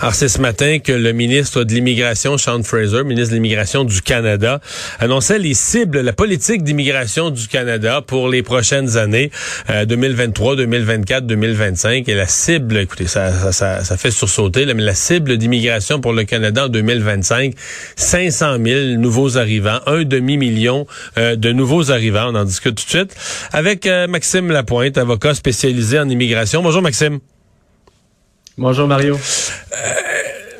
Alors, c'est ce matin que le ministre de l'Immigration, Sean Fraser, ministre de l'Immigration du Canada, annonçait les cibles, la politique d'immigration du Canada pour les prochaines années, 2023, 2024, 2025. Et la cible, écoutez, ça, ça, ça, fait sursauter, mais la cible d'immigration pour le Canada en 2025, 500 000 nouveaux arrivants, un demi-million euh, de nouveaux arrivants. On en discute tout de suite avec euh, Maxime Lapointe, avocat spécialisé en immigration. Bonjour, Maxime. Bonjour Mario.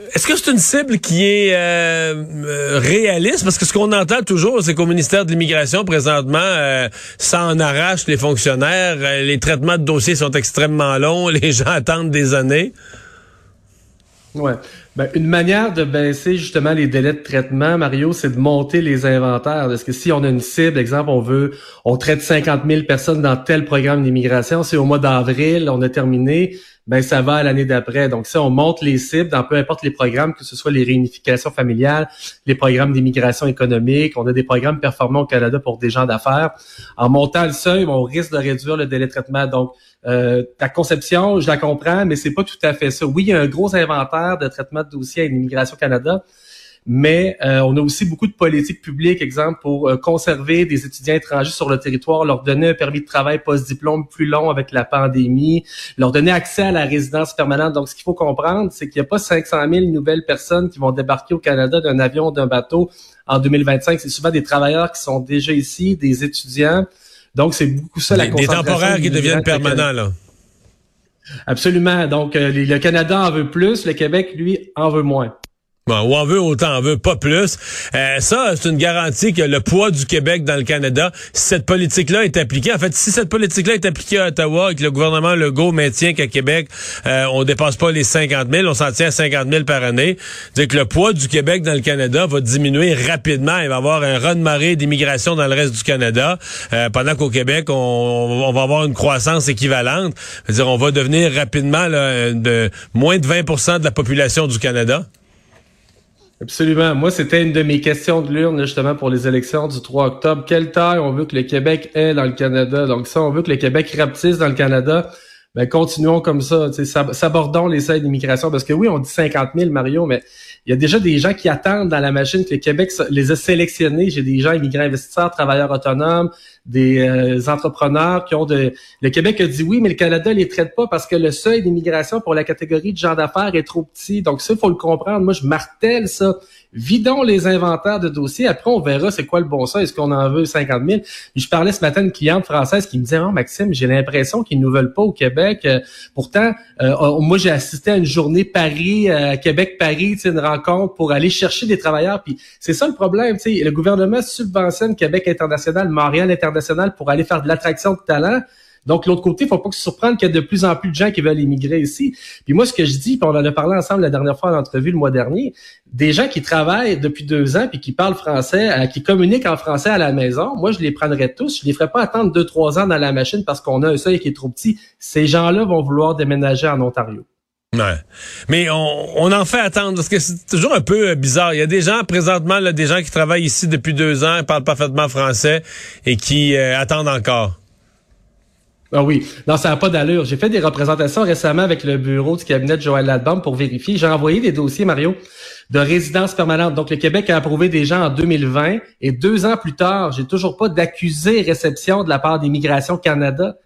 Euh, est-ce que c'est une cible qui est euh, euh, réaliste? Parce que ce qu'on entend toujours, c'est qu'au ministère de l'Immigration, présentement, ça en arrache les fonctionnaires. les traitements de dossiers sont extrêmement longs. Les gens attendent des années. Ouais. Ben, une manière de baisser justement les délais de traitement, Mario, c'est de monter les inventaires. Parce que si on a une cible, exemple, on veut, on traite 50 000 personnes dans tel programme d'immigration, c'est au mois d'avril, on a terminé, ben ça va à l'année d'après. Donc, si on monte les cibles dans peu importe les programmes, que ce soit les réunifications familiales, les programmes d'immigration économique, on a des programmes performants au Canada pour des gens d'affaires. En montant le seuil, on risque de réduire le délai de traitement. Donc, euh, ta conception, je la comprends, mais c'est pas tout à fait ça. Oui, il y a un gros inventaire de traitement de dossiers à l'Immigration Canada, mais euh, on a aussi beaucoup de politiques publiques, exemple, pour euh, conserver des étudiants étrangers sur le territoire, leur donner un permis de travail post-diplôme plus long avec la pandémie, leur donner accès à la résidence permanente. Donc, ce qu'il faut comprendre, c'est qu'il n'y a pas 500 000 nouvelles personnes qui vont débarquer au Canada d'un avion, d'un bateau en 2025. C'est souvent des travailleurs qui sont déjà ici, des étudiants. Donc, c'est beaucoup ça la Des temporaires qui deviennent permanents, là. Absolument. Donc, euh, le Canada en veut plus, le Québec, lui, en veut moins. Bon, ou on veut autant, on veut pas plus. Euh, ça, c'est une garantie que le poids du Québec dans le Canada, si cette politique-là est appliquée, en fait, si cette politique-là est appliquée à Ottawa et que le gouvernement Legault maintient qu'à Québec, euh, on dépasse pas les 50 000, on s'en tient à 50 000 par année, c'est que le poids du Québec dans le Canada va diminuer rapidement. Il va y avoir un run de marée d'immigration dans le reste du Canada, euh, pendant qu'au Québec, on, on, va avoir une croissance équivalente. C'est-à-dire, on va devenir rapidement là, de moins de 20% de la population du Canada. Absolument. Moi, c'était une de mes questions de l'urne, justement, pour les élections du 3 octobre. Quelle taille on veut que le Québec ait dans le Canada? Donc, ça, on veut que le Québec rapetisse dans le Canada, ben, continuons comme ça. S'abordons les seuils d'immigration. Parce que oui, on dit 50 000, Mario, mais il y a déjà des gens qui attendent dans la machine que le Québec les a sélectionnés. J'ai des gens immigrants investisseurs, travailleurs autonomes, des euh, entrepreneurs qui ont de... Le Québec a dit oui, mais le Canada les traite pas parce que le seuil d'immigration pour la catégorie de gens d'affaires est trop petit. Donc ça, il faut le comprendre. Moi, je martèle ça. Vidons les inventaires de dossiers. Après, on verra c'est quoi le bon sens. Est-ce qu'on en veut 50 000? je parlais ce matin à une cliente française qui me disait, oh, Maxime, j'ai l'impression qu'ils nous veulent pas au Québec. Euh, pourtant, euh, oh, moi, j'ai assisté à une journée Paris, Québec-Paris, une rencontre pour aller chercher des travailleurs. Puis c'est ça le problème. Le gouvernement subventionne Québec international, Montréal international pour aller faire de l'attraction de talent. Donc, l'autre côté, il faut pas se surprendre qu'il y a de plus en plus de gens qui veulent immigrer ici. Puis moi, ce que je dis, puis on en a parlé ensemble la dernière fois en entrevue le mois dernier, des gens qui travaillent depuis deux ans puis qui parlent français, euh, qui communiquent en français à la maison, moi, je les prendrais tous. Je les ferais pas attendre deux, trois ans dans la machine parce qu'on a un seuil qui est trop petit. Ces gens-là vont vouloir déménager en Ontario. Mais on, en fait attendre parce que c'est toujours un peu euh, bizarre. Il y a des gens présentement, là, des gens qui travaillent ici depuis deux ans, parlent parfaitement français et qui euh, attendent encore. Ah oui, non, ça n'a pas d'allure. J'ai fait des représentations récemment avec le bureau du cabinet de Joël Ladbom pour vérifier. J'ai envoyé des dossiers, Mario, de résidence permanente. Donc, le Québec a approuvé des gens en 2020 et deux ans plus tard, j'ai toujours pas d'accusé réception de la part d'Immigration Canada.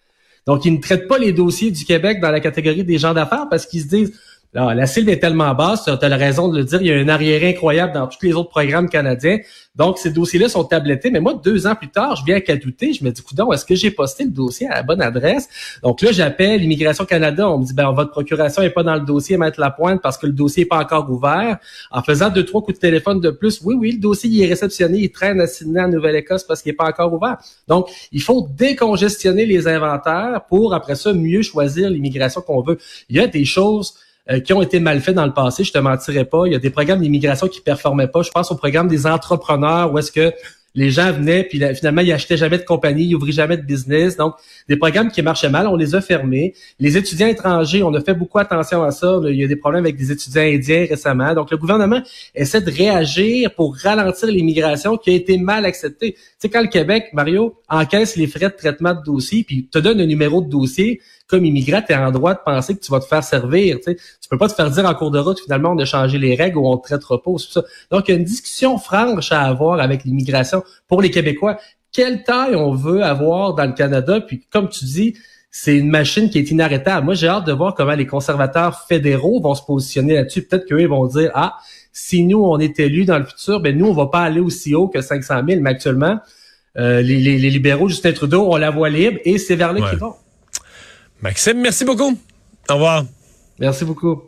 Donc, ils ne traitent pas les dossiers du Québec dans la catégorie des gens d'affaires parce qu'ils se disent, la cible est tellement basse, tu as raison de le dire, il y a un arrière incroyable dans tous les autres programmes canadiens. Donc, ces dossiers-là sont tablettés. Mais moi, deux ans plus tard, je viens à douter, je me dis, coudon, est-ce que j'ai posté le dossier à la bonne adresse? Donc là, j'appelle Immigration Canada. On me dit, ben, votre procuration est pas dans le dossier, mettre la pointe parce que le dossier est pas encore ouvert. En faisant deux, trois coups de téléphone de plus, oui, oui, le dossier, il est réceptionné, il traîne à Sydney, en Nouvelle-Écosse parce qu'il est pas encore ouvert. Donc, il faut décongestionner les inventaires pour, après ça, mieux choisir l'immigration qu'on veut. Il y a des choses euh, qui ont été mal faits dans le passé. Je te mentirais pas. Il y a des programmes d'immigration qui performaient pas. Je pense au programme des entrepreneurs où est-ce que les gens venaient, puis finalement, ils achetaient jamais de compagnie, ils ouvraient jamais de business. Donc, des programmes qui marchaient mal, on les a fermés. Les étudiants étrangers, on a fait beaucoup attention à ça. Il y a des problèmes avec des étudiants indiens récemment. Donc, le gouvernement essaie de réagir pour ralentir l'immigration qui a été mal acceptée. Tu sais, quand le Québec, Mario, encaisse les frais de traitement de dossier, puis te donne un numéro de dossier, comme immigrant, tu es en droit de penser que tu vas te faire servir. Tu sais. Tu peux pas te faire dire en cours de route, finalement, on a changé les règles ou on te traitera pas. Ça. Donc, il y a une discussion franche à avoir avec l'immigration pour les Québécois. Quelle taille on veut avoir dans le Canada? Puis, comme tu dis, c'est une machine qui est inarrêtable. Moi, j'ai hâte de voir comment les conservateurs fédéraux vont se positionner là-dessus. Peut-être qu'eux vont dire, ah, si nous, on est élus dans le futur, ben nous, on va pas aller aussi haut que 500 000. Mais actuellement, euh, les, les, libéraux, Justin Trudeau, ont la voie libre et c'est vers là qu'ils vont. Maxime, merci beaucoup. Au revoir. Merci beaucoup.